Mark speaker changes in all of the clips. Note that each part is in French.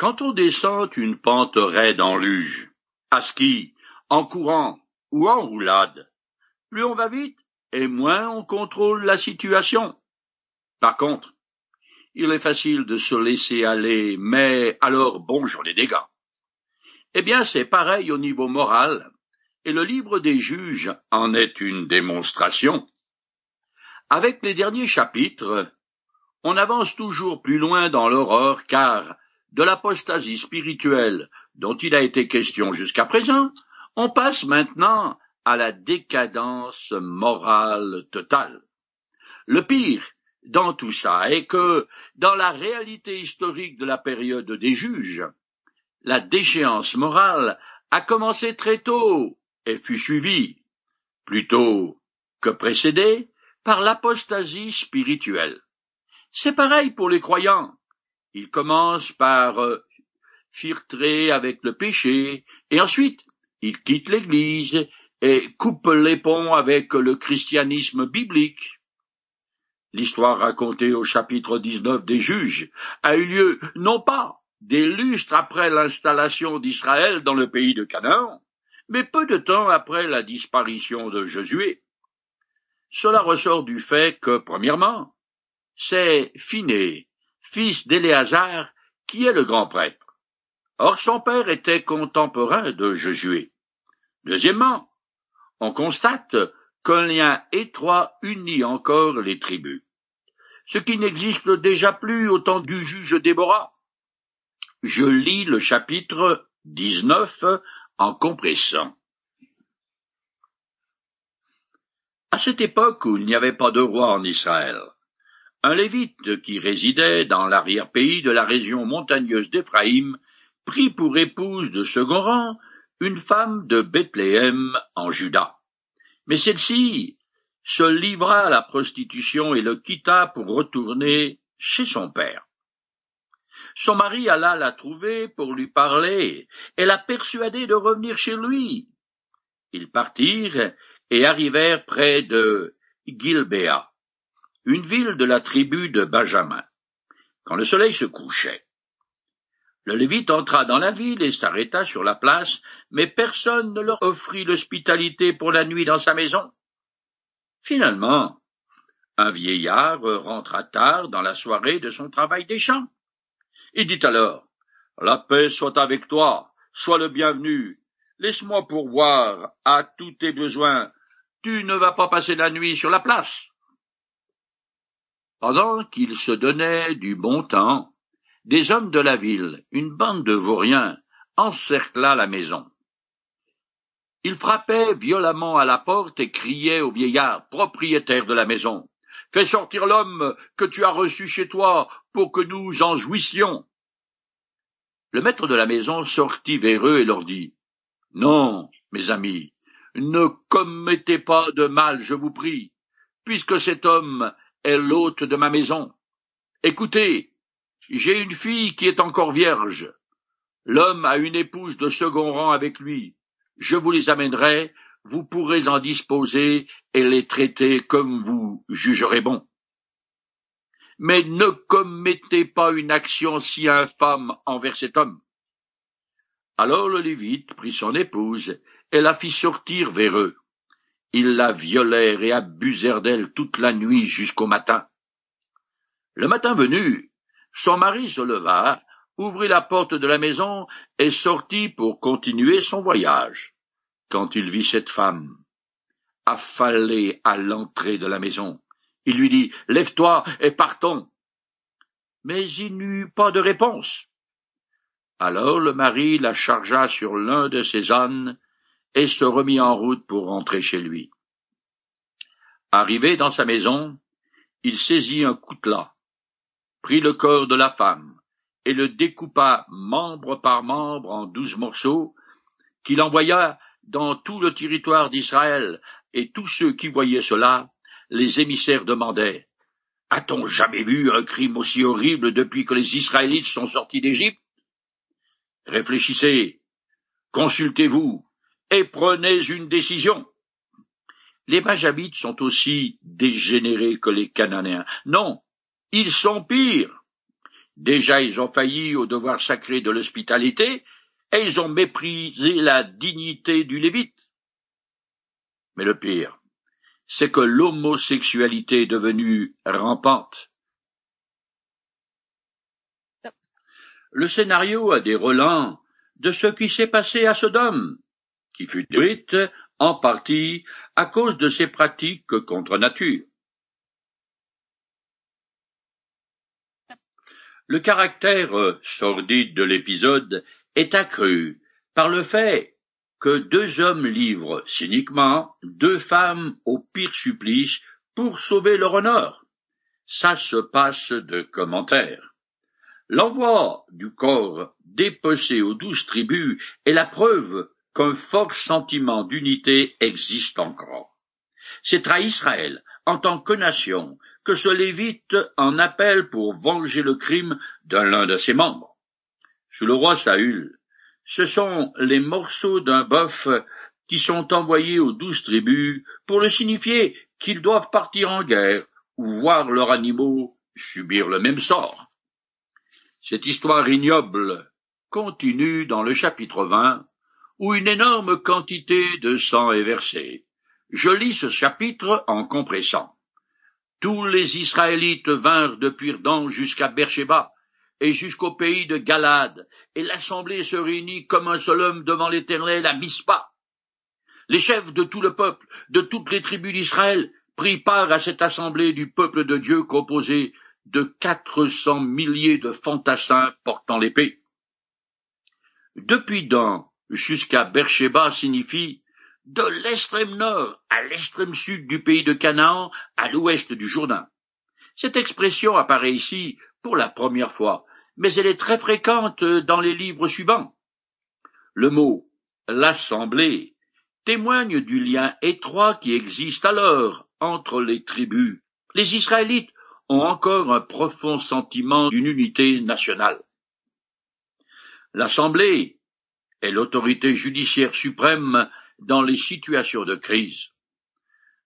Speaker 1: Quand on descend une pente raide en luge, à ski, en courant ou en roulade, plus on va vite et moins on contrôle la situation. Par contre, il est facile de se laisser aller, mais alors bonjour les dégâts. Eh bien, c'est pareil au niveau moral, et le livre des juges en est une démonstration. Avec les derniers chapitres, on avance toujours plus loin dans l'horreur, car de l'apostasie spirituelle dont il a été question jusqu'à présent, on passe maintenant à la décadence morale totale. Le pire dans tout ça est que, dans la réalité historique de la période des juges, la déchéance morale a commencé très tôt et fut suivie, plutôt que précédée, par l'apostasie spirituelle. C'est pareil pour les croyants. Ils commencent par euh, filtrer avec le péché, et ensuite ils quittent l'Église et coupent les ponts avec le christianisme biblique. L'histoire racontée au chapitre 19 des juges a eu lieu non pas des lustres après l'installation d'Israël dans le pays de Canaan, mais peu de temps après la disparition de Josué. Cela ressort du fait que, premièrement, c'est Phiné, fils d'Éléazar, qui est le grand prêtre. Or son père était contemporain de Josué. Deuxièmement, on constate qu'un lien étroit unit encore les tribus, ce qui n'existe déjà plus au temps du juge Déborah. Je lis le chapitre 19 en compressant. À cette époque où il n'y avait pas de roi en Israël, un lévite qui résidait dans l'arrière-pays de la région montagneuse d'Éphraïm prit pour épouse de second rang une femme de Bethléem en Juda. Mais celle-ci se livra à la prostitution et le quitta pour retourner chez son père. Son mari alla la trouver pour lui parler et la persuader de revenir chez lui. Ils partirent et arrivèrent près de Gilbéa, une ville de la tribu de Benjamin, quand le soleil se couchait. Le Lévite entra dans la ville et s'arrêta sur la place, mais personne ne leur offrit l'hospitalité pour la nuit dans sa maison. Finalement, un vieillard rentra tard dans la soirée de son travail des champs. Il dit alors, La paix soit avec toi, sois le bienvenu, laisse-moi pourvoir à tous tes besoins, tu ne vas pas passer la nuit sur la place. Pendant qu'il se donnait du bon temps, des hommes de la ville, une bande de vauriens, encercla la maison. Ils frappaient violemment à la porte et criaient au vieillard, propriétaire de la maison. Fais sortir l'homme que tu as reçu chez toi pour que nous en jouissions. Le maître de la maison sortit vers eux et leur dit. Non, mes amis, ne commettez pas de mal, je vous prie, puisque cet homme est l'hôte de ma maison. Écoutez, j'ai une fille qui est encore vierge. L'homme a une épouse de second rang avec lui. Je vous les amènerai, vous pourrez en disposer et les traiter comme vous jugerez bon. Mais ne commettez pas une action si infâme envers cet homme. Alors le Lévite prit son épouse et la fit sortir vers eux. Ils la violèrent et abusèrent d'elle toute la nuit jusqu'au matin. Le matin venu, son mari se leva, ouvrit la porte de la maison et sortit pour continuer son voyage. Quand il vit cette femme, affalée à l'entrée de la maison, il lui dit Lève-toi et partons. Mais il n'eut pas de réponse. Alors le mari la chargea sur l'un de ses ânes et se remit en route pour rentrer chez lui. Arrivé dans sa maison, il saisit un coutelas, prit le corps de la femme, et le découpa membre par membre en douze morceaux, qu'il envoya dans tout le territoire d'Israël, et tous ceux qui voyaient cela, les émissaires demandaient A-t-on jamais vu un crime aussi horrible depuis que les Israélites sont sortis d'Égypte? Réfléchissez, consultez-vous, et prenez une décision. Les Benjamites sont aussi dégénérés que les Cananéens. Non, ils sont pires. Déjà ils ont failli au devoir sacré de l'hospitalité, et ils ont méprisé la dignité du Lévite. Mais le pire, c'est que l'homosexualité est devenue rampante. Le scénario a des relents de ce qui s'est passé à Sodome, qui fut détruite en partie à cause de ses pratiques contre nature. Le caractère sordide de l'épisode est accru par le fait que deux hommes livrent cyniquement deux femmes au pire supplice pour sauver leur honneur. Ça se passe de commentaires. L'envoi du corps dépecé aux douze tribus est la preuve qu'un fort sentiment d'unité existe encore. C'est à Israël, en tant que nation, que ce Lévite en appelle pour venger le crime d'un l'un de ses membres. Sous le roi Saül, ce sont les morceaux d'un bœuf qui sont envoyés aux douze tribus pour le signifier qu'ils doivent partir en guerre ou voir leurs animaux subir le même sort. Cette histoire ignoble continue dans le chapitre 20, où une énorme quantité de sang est versée. Je lis ce chapitre en compressant. Tous les Israélites vinrent depuis Dan jusqu'à Beersheba, et jusqu'au pays de Galade, et l'assemblée se réunit comme un seul homme devant l'Éternel à Mispa. Les chefs de tout le peuple, de toutes les tribus d'Israël, prirent part à cette assemblée du peuple de Dieu composée de quatre cents milliers de fantassins portant l'épée. Depuis Dan jusqu'à Beersheba signifie de l'extrême nord à l'extrême sud du pays de Canaan à l'ouest du Jourdain. Cette expression apparaît ici pour la première fois mais elle est très fréquente dans les livres suivants. Le mot l'assemblée témoigne du lien étroit qui existe alors entre les tribus. Les Israélites ont encore un profond sentiment d'une unité nationale. L'Assemblée est l'autorité judiciaire suprême dans les situations de crise.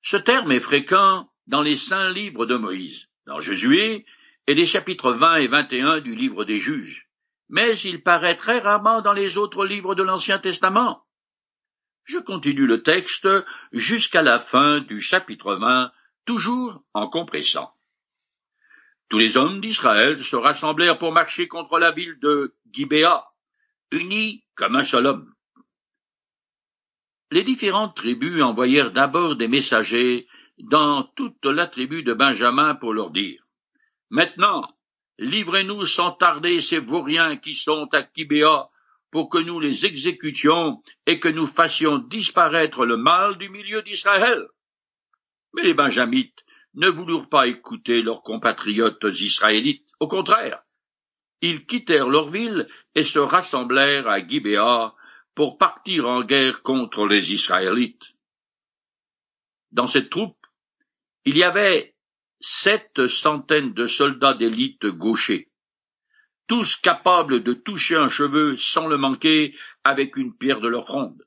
Speaker 1: Ce terme est fréquent dans les saints livres de Moïse. Dans Josué, et les chapitres 20 et 21 du livre des juges, mais il paraît très rarement dans les autres livres de l'Ancien Testament. Je continue le texte jusqu'à la fin du chapitre 20, toujours en compressant. Tous les hommes d'Israël se rassemblèrent pour marcher contre la ville de Gibéa, unis comme un seul homme. Les différentes tribus envoyèrent d'abord des messagers dans toute la tribu de Benjamin pour leur dire Maintenant, livrez-nous sans tarder ces vauriens qui sont à Kibéa, pour que nous les exécutions et que nous fassions disparaître le mal du milieu d'Israël. Mais les Benjamites ne voulurent pas écouter leurs compatriotes israélites. Au contraire, ils quittèrent leur ville et se rassemblèrent à Gibéa pour partir en guerre contre les Israélites. Dans cette troupe, il y avait sept centaines de soldats d'élite gauchers, tous capables de toucher un cheveu sans le manquer avec une pierre de leur fronde.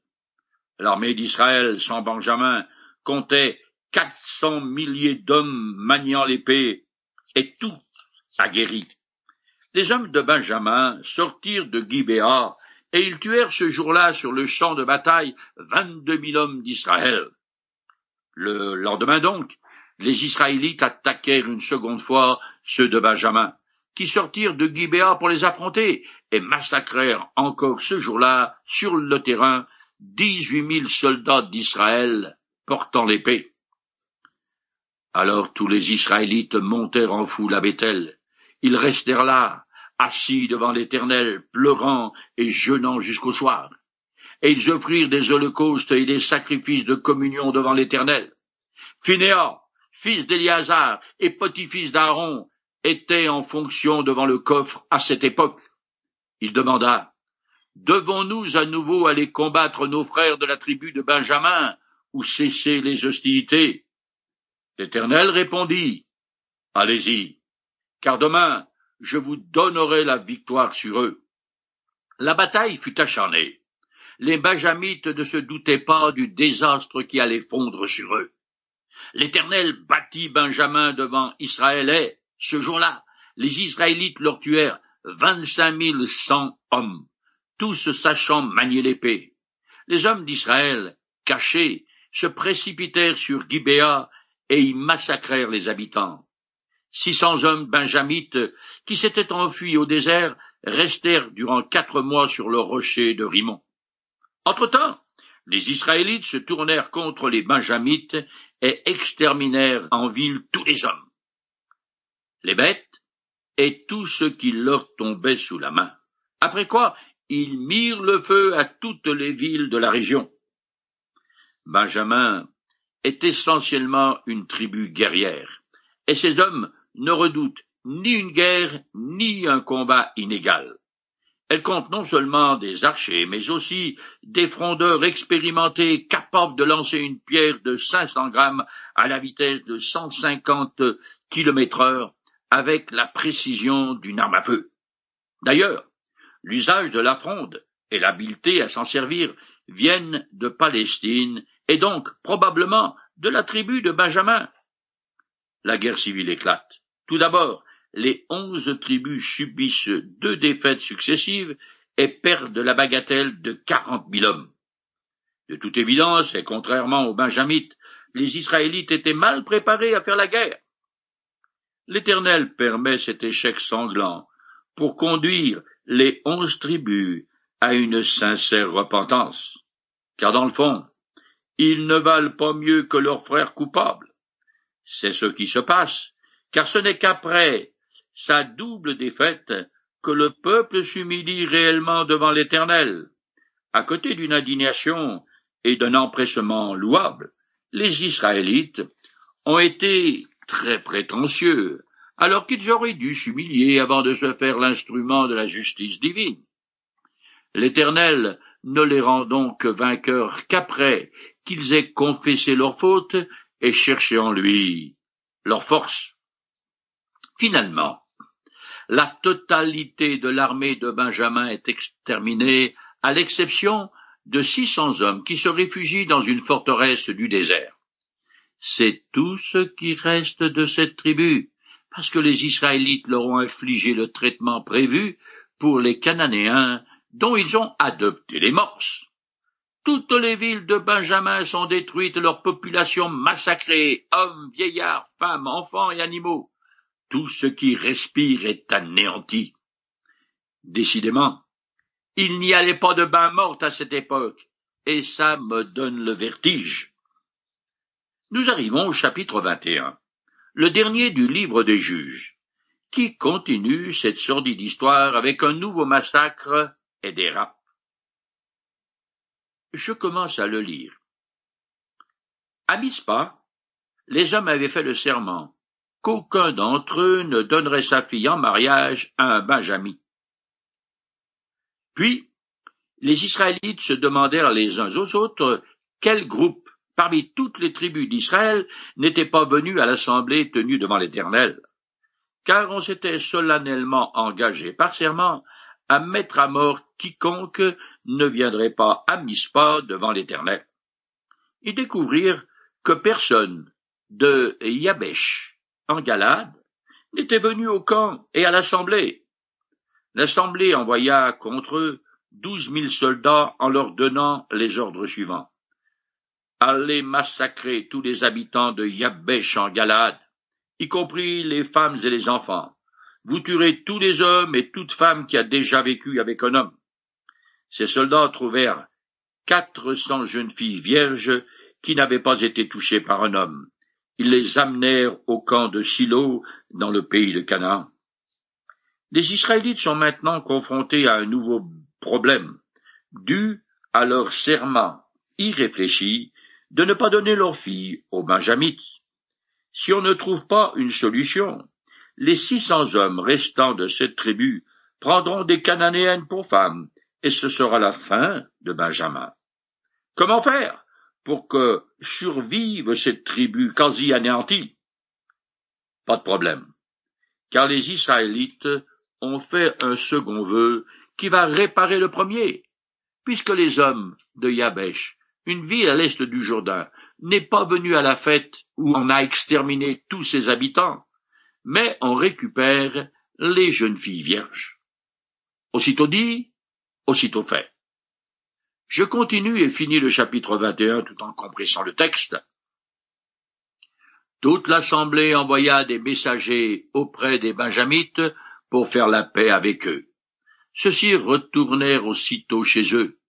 Speaker 1: L'armée d'Israël sans Benjamin comptait quatre cents milliers d'hommes maniant l'épée, et tous aguerris. Les hommes de Benjamin sortirent de Gibéa, et ils tuèrent ce jour-là sur le champ de bataille vingt-deux mille hommes d'Israël. Le lendemain donc, les Israélites attaquèrent une seconde fois ceux de Benjamin, qui sortirent de Gibéa pour les affronter, et massacrèrent encore ce jour-là, sur le terrain, dix-huit mille soldats d'Israël portant l'épée. Alors tous les Israélites montèrent en foule à Bethel. Ils restèrent là, assis devant l'Éternel, pleurant et jeûnant jusqu'au soir. Et ils offrirent des holocaustes et des sacrifices de communion devant l'Éternel. Phinéa, fils d'Éliazar et petit-fils d'Aaron, était en fonction devant le coffre à cette époque. Il demanda Devons-nous à nouveau aller combattre nos frères de la tribu de Benjamin ou cesser les hostilités? L'Éternel répondit Allez-y, car demain je vous donnerai la victoire sur eux. La bataille fut acharnée. Les Benjamites ne se doutaient pas du désastre qui allait fondre sur eux. L'Éternel bâtit Benjamin devant Israël et, ce jour-là, les Israélites leur tuèrent vingt-cinq mille cent hommes, tous sachant manier l'épée. Les hommes d'Israël, cachés, se précipitèrent sur Gibéa et y massacrèrent les habitants. Six cents hommes benjamites qui s'étaient enfuis au désert restèrent durant quatre mois sur le rocher de Rimon. Entre-temps, les Israélites se tournèrent contre les benjamites et exterminèrent en ville tous les hommes, les bêtes et tout ce qui leur tombait sous la main. Après quoi, ils mirent le feu à toutes les villes de la région. Benjamin est essentiellement une tribu guerrière, et ces hommes ne redoutent ni une guerre ni un combat inégal. Elle compte non seulement des archers, mais aussi des frondeurs expérimentés capables de lancer une pierre de 500 grammes à la vitesse de 150 km heure avec la précision d'une arme à feu. D'ailleurs, l'usage de la fronde et l'habileté à s'en servir viennent de Palestine et donc probablement de la tribu de Benjamin. La guerre civile éclate. Tout d'abord, les onze tribus subissent deux défaites successives et perdent la bagatelle de quarante mille hommes. De toute évidence, et contrairement aux Benjamites, les Israélites étaient mal préparés à faire la guerre. L'Éternel permet cet échec sanglant pour conduire les onze tribus à une sincère repentance. Car dans le fond, ils ne valent pas mieux que leurs frères coupables. C'est ce qui se passe, car ce n'est qu'après sa double défaite que le peuple s'humilie réellement devant l'Éternel. À côté d'une indignation et d'un empressement louable, les Israélites ont été très prétentieux, alors qu'ils auraient dû s'humilier avant de se faire l'instrument de la justice divine. L'Éternel ne les rend donc vainqueurs qu'après qu'ils aient confessé leurs fautes et cherché en lui leur force. Finalement, la totalité de l'armée de Benjamin est exterminée, à l'exception de six cents hommes qui se réfugient dans une forteresse du désert. C'est tout ce qui reste de cette tribu, parce que les Israélites leur ont infligé le traitement prévu pour les Cananéens dont ils ont adopté les morses. Toutes les villes de Benjamin sont détruites, leur population massacrée, hommes, vieillards, femmes, enfants et animaux. Tout ce qui respire est anéanti. Décidément, il n'y allait pas de bain morte à cette époque, et ça me donne le vertige. Nous arrivons au chapitre 21, le dernier du livre des juges, qui continue cette sordide histoire avec un nouveau massacre et des rapes. Je commence à le lire. À Mispa, les hommes avaient fait le serment qu'aucun d'entre eux ne donnerait sa fille en mariage à un Benjamin. Puis, les Israélites se demandèrent les uns aux autres quel groupe parmi toutes les tribus d'Israël n'était pas venu à l'assemblée tenue devant l'Éternel, car on s'était solennellement engagé par serment à mettre à mort quiconque ne viendrait pas à Mispa devant l'Éternel. Ils découvrirent que personne de Yabesh en Galade, n'étaient venus au camp et à l'assemblée. L'assemblée envoya contre eux douze mille soldats en leur donnant les ordres suivants. Allez massacrer tous les habitants de Yabesh en Galade, y compris les femmes et les enfants. Vous tuerez tous les hommes et toute femme qui a déjà vécu avec un homme. Ces soldats trouvèrent quatre cents jeunes filles vierges qui n'avaient pas été touchées par un homme ils les amenèrent au camp de Silo, dans le pays de Canaan. Les Israélites sont maintenant confrontés à un nouveau problème, dû à leur serment irréfléchi de ne pas donner leurs filles aux Benjamites. Si on ne trouve pas une solution, les six cents hommes restants de cette tribu prendront des Cananéennes pour femmes, et ce sera la fin de Benjamin. Comment faire? Pour que survive cette tribu quasi anéantie? Pas de problème, car les Israélites ont fait un second vœu qui va réparer le premier, puisque les hommes de Yabesh, une ville à l'est du Jourdain, n'est pas venu à la fête où on a exterminé tous ses habitants, mais on récupère les jeunes filles vierges. Aussitôt dit, aussitôt fait. Je continue et finis le chapitre 21 tout en compressant le texte. Toute l'assemblée envoya des messagers auprès des Benjamites pour faire la paix avec eux. Ceux-ci retournèrent aussitôt chez eux.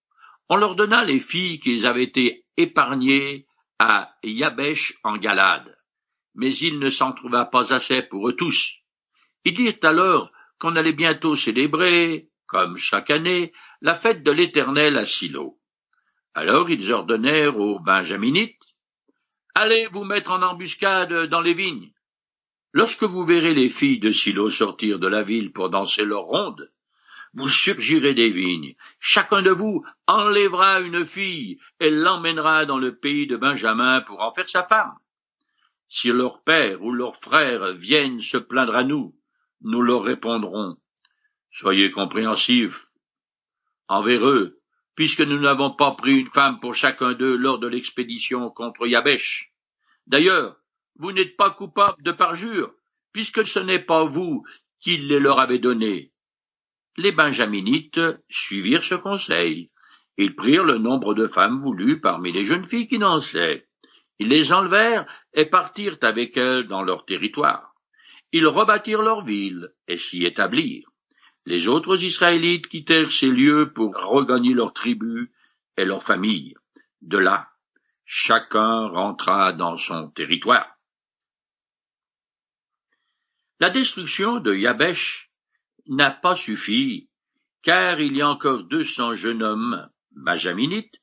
Speaker 1: On leur donna les filles qu'ils avaient été épargnées à Yabesh en Galade. Mais il ne s'en trouva pas assez pour eux tous. Ils dirent alors qu'on allait bientôt célébrer, comme chaque année, la fête de l'Éternel à Silo. Alors ils ordonnèrent aux Benjaminites Allez vous mettre en embuscade dans les vignes. Lorsque vous verrez les filles de Silo sortir de la ville pour danser leur ronde, vous surgirez des vignes. Chacun de vous enlèvera une fille et l'emmènera dans le pays de Benjamin pour en faire sa femme. Si leur père ou leur frère viennent se plaindre à nous, nous leur répondrons. Soyez compréhensifs envers eux, puisque nous n'avons pas pris une femme pour chacun d'eux lors de l'expédition contre Yabesh. D'ailleurs, vous n'êtes pas coupable de parjure, puisque ce n'est pas vous qui les leur avez donnés. Les Benjaminites suivirent ce conseil. Ils prirent le nombre de femmes voulues parmi les jeunes filles qui dansaient. Ils les enlevèrent et partirent avec elles dans leur territoire. Ils rebâtirent leur ville et s'y établirent. Les autres Israélites quittèrent ces lieux pour regagner leurs tribus et leurs familles. De là, chacun rentra dans son territoire. La destruction de Yabesh n'a pas suffi, car il y a encore deux cents jeunes hommes benjaminites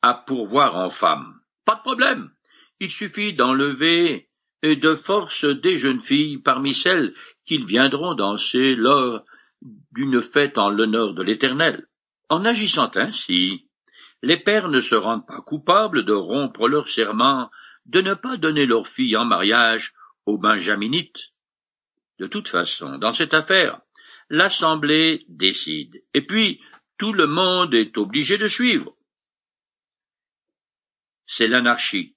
Speaker 1: à pourvoir en femmes. Pas de problème. Il suffit d'enlever de force des jeunes filles parmi celles qu'ils viendront danser lors d'une fête en l'honneur de l'Éternel. En agissant ainsi, les pères ne se rendent pas coupables de rompre leur serment de ne pas donner leurs filles en mariage aux Benjaminites. De toute façon, dans cette affaire, l'Assemblée décide, et puis tout le monde est obligé de suivre. C'est l'anarchie.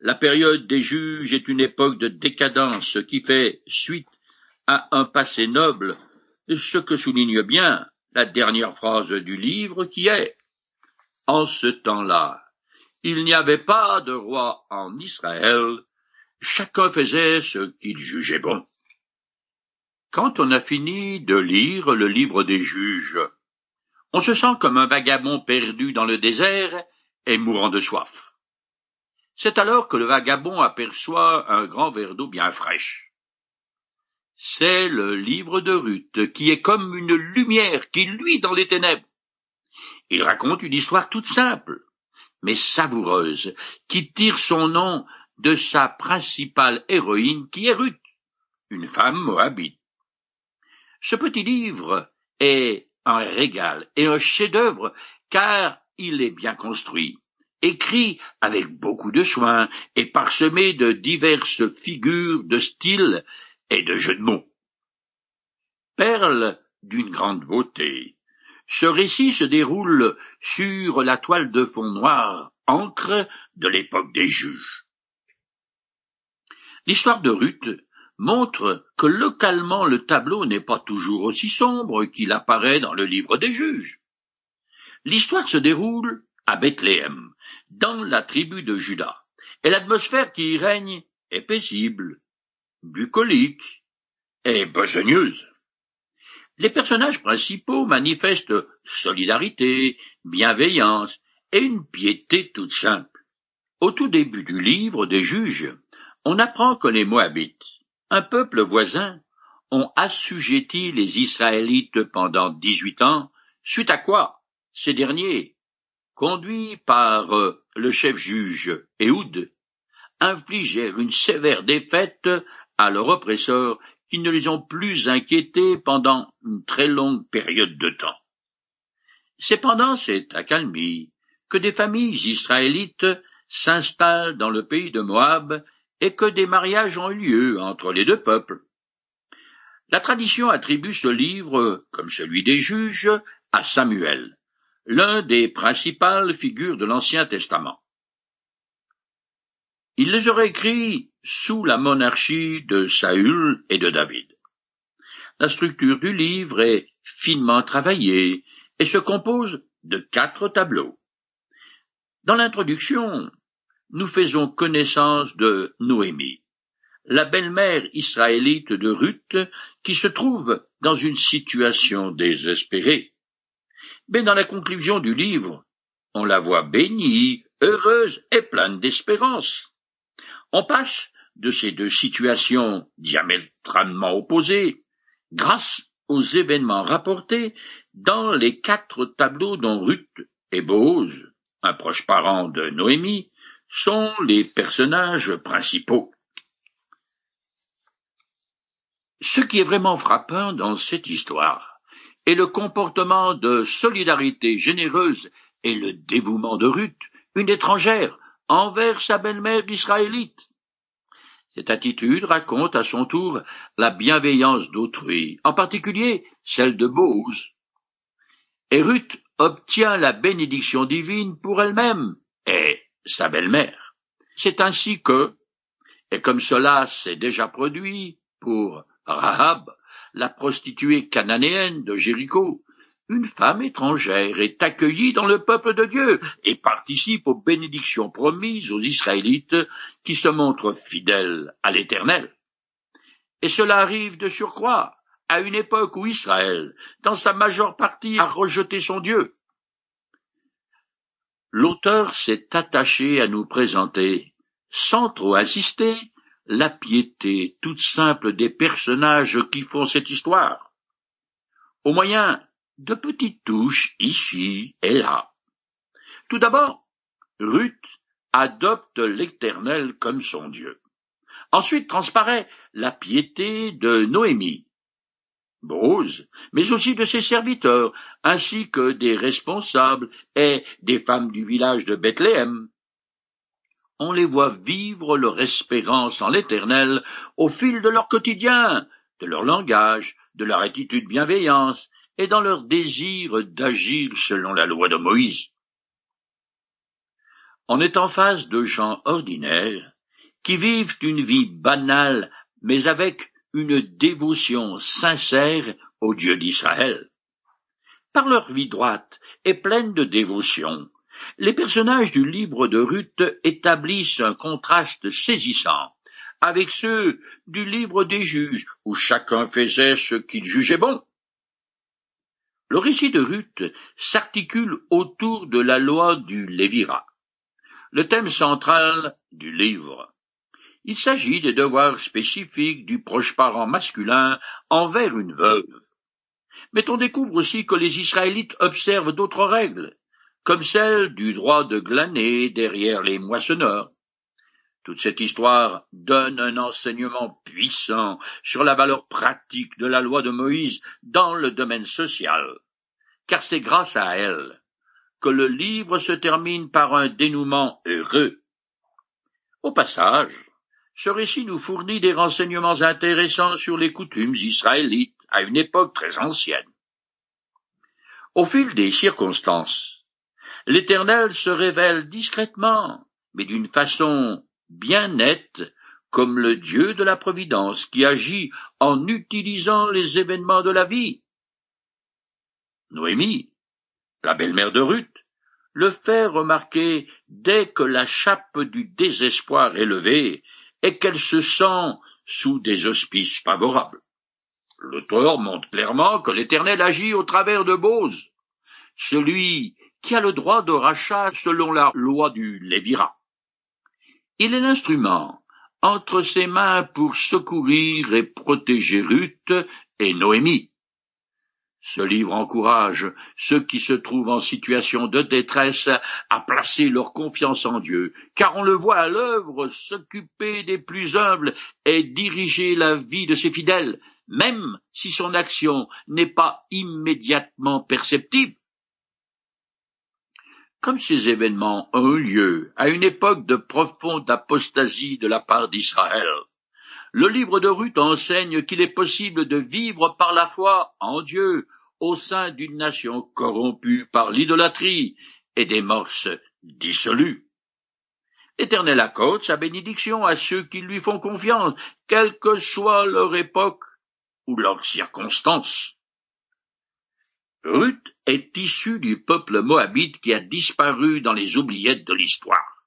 Speaker 1: La période des juges est une époque de décadence qui fait suite à un passé noble ce que souligne bien la dernière phrase du livre qui est En ce temps-là, il n'y avait pas de roi en Israël, chacun faisait ce qu'il jugeait bon. Quand on a fini de lire le livre des juges, on se sent comme un vagabond perdu dans le désert et mourant de soif. C'est alors que le vagabond aperçoit un grand verre d'eau bien fraîche. C'est le livre de Ruth, qui est comme une lumière qui luit dans les ténèbres. Il raconte une histoire toute simple, mais savoureuse, qui tire son nom de sa principale héroïne, qui est Ruth, une femme moabite. Ce petit livre est un régal et un chef-d'œuvre, car il est bien construit, écrit avec beaucoup de soin et parsemé de diverses figures de style et de jeux de mots. Perle d'une grande beauté, ce récit se déroule sur la toile de fond noir, encre de l'époque des juges. L'histoire de Ruth montre que localement le tableau n'est pas toujours aussi sombre qu'il apparaît dans le livre des juges. L'histoire se déroule à Bethléem, dans la tribu de Juda, et l'atmosphère qui y règne est paisible, bucolique et besogneuse. Les personnages principaux manifestent solidarité, bienveillance et une piété toute simple. Au tout début du livre des juges, on apprend que les Moabites, un peuple voisin, ont assujetti les Israélites pendant dix-huit ans, suite à quoi ces derniers, conduits par euh, le chef juge Ehud, infligèrent une sévère défaite à leurs oppresseurs qui ne les ont plus inquiétés pendant une très longue période de temps. C'est pendant cette accalmie que des familles israélites s'installent dans le pays de Moab et que des mariages ont lieu entre les deux peuples. La tradition attribue ce livre, comme celui des juges, à Samuel, l'un des principales figures de l'Ancien Testament. Il les aurait écrits sous la monarchie de Saül et de David. La structure du livre est finement travaillée et se compose de quatre tableaux. Dans l'introduction, nous faisons connaissance de Noémie, la belle-mère israélite de Ruth, qui se trouve dans une situation désespérée. Mais dans la conclusion du livre, on la voit bénie, heureuse et pleine d'espérance. On passe de ces deux situations diamétralement opposées grâce aux événements rapportés dans les quatre tableaux dont Ruth et Bose, un proche parent de Noémie, sont les personnages principaux. Ce qui est vraiment frappant dans cette histoire est le comportement de solidarité généreuse et le dévouement de Ruth, une étrangère, envers sa belle-mère israélite. Cette attitude raconte à son tour la bienveillance d'autrui, en particulier celle de Bose. Et Ruth obtient la bénédiction divine pour elle-même et sa belle-mère. C'est ainsi que, et comme cela s'est déjà produit pour Rahab, la prostituée cananéenne de Jéricho, une femme étrangère est accueillie dans le peuple de Dieu et participe aux bénédictions promises aux Israélites qui se montrent fidèles à l'Éternel. Et cela arrive de surcroît à une époque où Israël, dans sa majeure partie, a rejeté son Dieu. L'auteur s'est attaché à nous présenter, sans trop insister, la piété toute simple des personnages qui font cette histoire, au moyen de petites touches ici et là. Tout d'abord, Ruth adopte l'Éternel comme son Dieu. Ensuite transparaît la piété de Noémie, Bose, mais aussi de ses serviteurs, ainsi que des responsables et des femmes du village de Bethléem. On les voit vivre leur espérance en l'Éternel au fil de leur quotidien, de leur langage, de leur attitude bienveillance, et dans leur désir d'agir selon la loi de Moïse. On est en face de gens ordinaires qui vivent une vie banale mais avec une dévotion sincère au Dieu d'Israël. Par leur vie droite et pleine de dévotion, les personnages du livre de Ruth établissent un contraste saisissant avec ceux du livre des juges, où chacun faisait ce qu'il jugeait bon. Le récit de Ruth s'articule autour de la loi du Lévira, le thème central du livre. Il s'agit des devoirs spécifiques du proche parent masculin envers une veuve. Mais on découvre aussi que les Israélites observent d'autres règles, comme celle du droit de glaner derrière les moissonneurs. Toute cette histoire donne un enseignement puissant sur la valeur pratique de la loi de Moïse dans le domaine social car c'est grâce à elle que le livre se termine par un dénouement heureux. Au passage, ce récit nous fournit des renseignements intéressants sur les coutumes israélites à une époque très ancienne. Au fil des circonstances, l'Éternel se révèle discrètement, mais d'une façon bien nette, comme le Dieu de la Providence qui agit en utilisant les événements de la vie Noémie, la belle-mère de Ruth, le fait remarquer dès que la chape du désespoir est levée et qu'elle se sent sous des auspices favorables. L'auteur montre clairement que l'Éternel agit au travers de Bose, celui qui a le droit de rachat selon la loi du Lévira. Il est l'instrument entre ses mains pour secourir et protéger Ruth et Noémie. Ce livre encourage ceux qui se trouvent en situation de détresse à placer leur confiance en Dieu, car on le voit à l'œuvre s'occuper des plus humbles et diriger la vie de ses fidèles, même si son action n'est pas immédiatement perceptible. Comme ces événements ont eu lieu à une époque de profonde apostasie de la part d'Israël, le livre de Ruth enseigne qu'il est possible de vivre par la foi en Dieu au sein d'une nation corrompue par l'idolâtrie et des morses dissolues. L'Éternel accorde sa bénédiction à ceux qui lui font confiance, quelle que soit leur époque ou leurs circonstances. Ruth est issue du peuple moabite qui a disparu dans les oubliettes de l'histoire.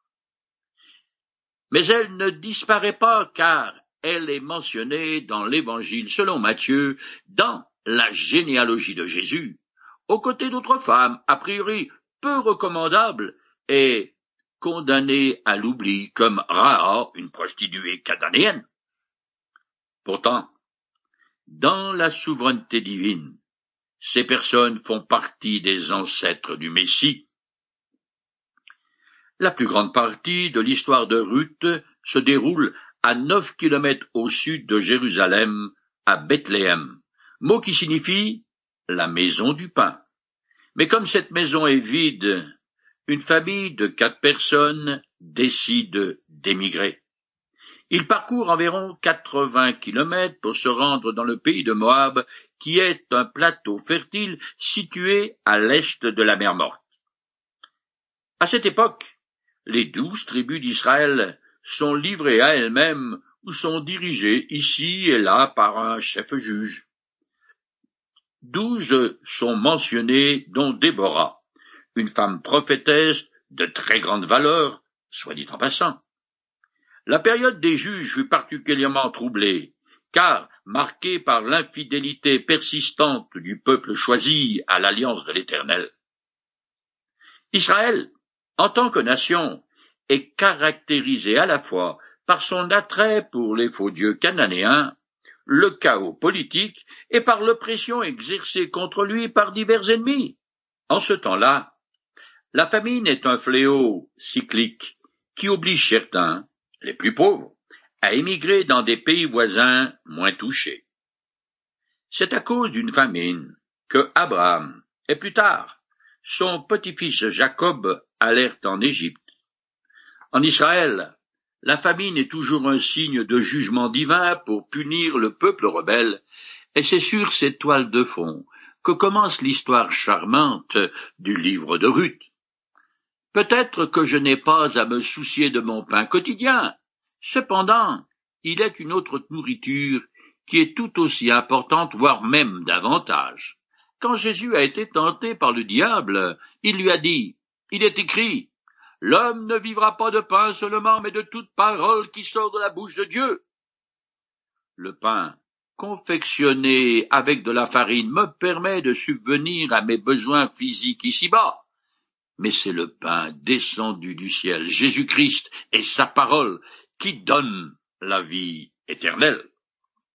Speaker 1: Mais elle ne disparaît pas car elle est mentionnée dans l'Évangile selon Matthieu dans la généalogie de Jésus, aux côtés d'autres femmes, a priori peu recommandables et condamnées à l'oubli comme Raha, une prostituée cananéenne. Pourtant, dans la souveraineté divine, ces personnes font partie des ancêtres du Messie. La plus grande partie de l'histoire de Ruth se déroule à neuf kilomètres au sud de Jérusalem, à Bethléem, mot qui signifie la maison du pain. Mais comme cette maison est vide, une famille de quatre personnes décide d'émigrer. Il parcourt environ quatre-vingts kilomètres pour se rendre dans le pays de Moab, qui est un plateau fertile situé à l'est de la mer Morte. À cette époque, les douze tribus d'Israël sont livrées à elles-mêmes ou sont dirigées ici et là par un chef juge. Douze sont mentionnées, dont Déborah, une femme prophétesse de très grande valeur, soit dit en passant. La période des juges fut particulièrement troublée, car marquée par l'infidélité persistante du peuple choisi à l'alliance de l'Éternel. Israël, en tant que nation, est caractérisé à la fois par son attrait pour les faux dieux cananéens, le chaos politique et par l'oppression exercée contre lui par divers ennemis. En ce temps-là, la famine est un fléau cyclique qui oblige certains, les plus pauvres, à émigrer dans des pays voisins moins touchés. C'est à cause d'une famine que Abraham et plus tard son petit-fils Jacob allèrent en Égypte en Israël, la famine est toujours un signe de jugement divin pour punir le peuple rebelle, et c'est sur cette toile de fond que commence l'histoire charmante du livre de Ruth. Peut-être que je n'ai pas à me soucier de mon pain quotidien, cependant, il est une autre nourriture qui est tout aussi importante, voire même davantage. Quand Jésus a été tenté par le diable, il lui a dit, il est écrit, L'homme ne vivra pas de pain seulement, mais de toute parole qui sort de la bouche de Dieu. Le pain confectionné avec de la farine me permet de subvenir à mes besoins physiques ici-bas. Mais c'est le pain descendu du ciel, Jésus-Christ et sa parole, qui donne la vie éternelle.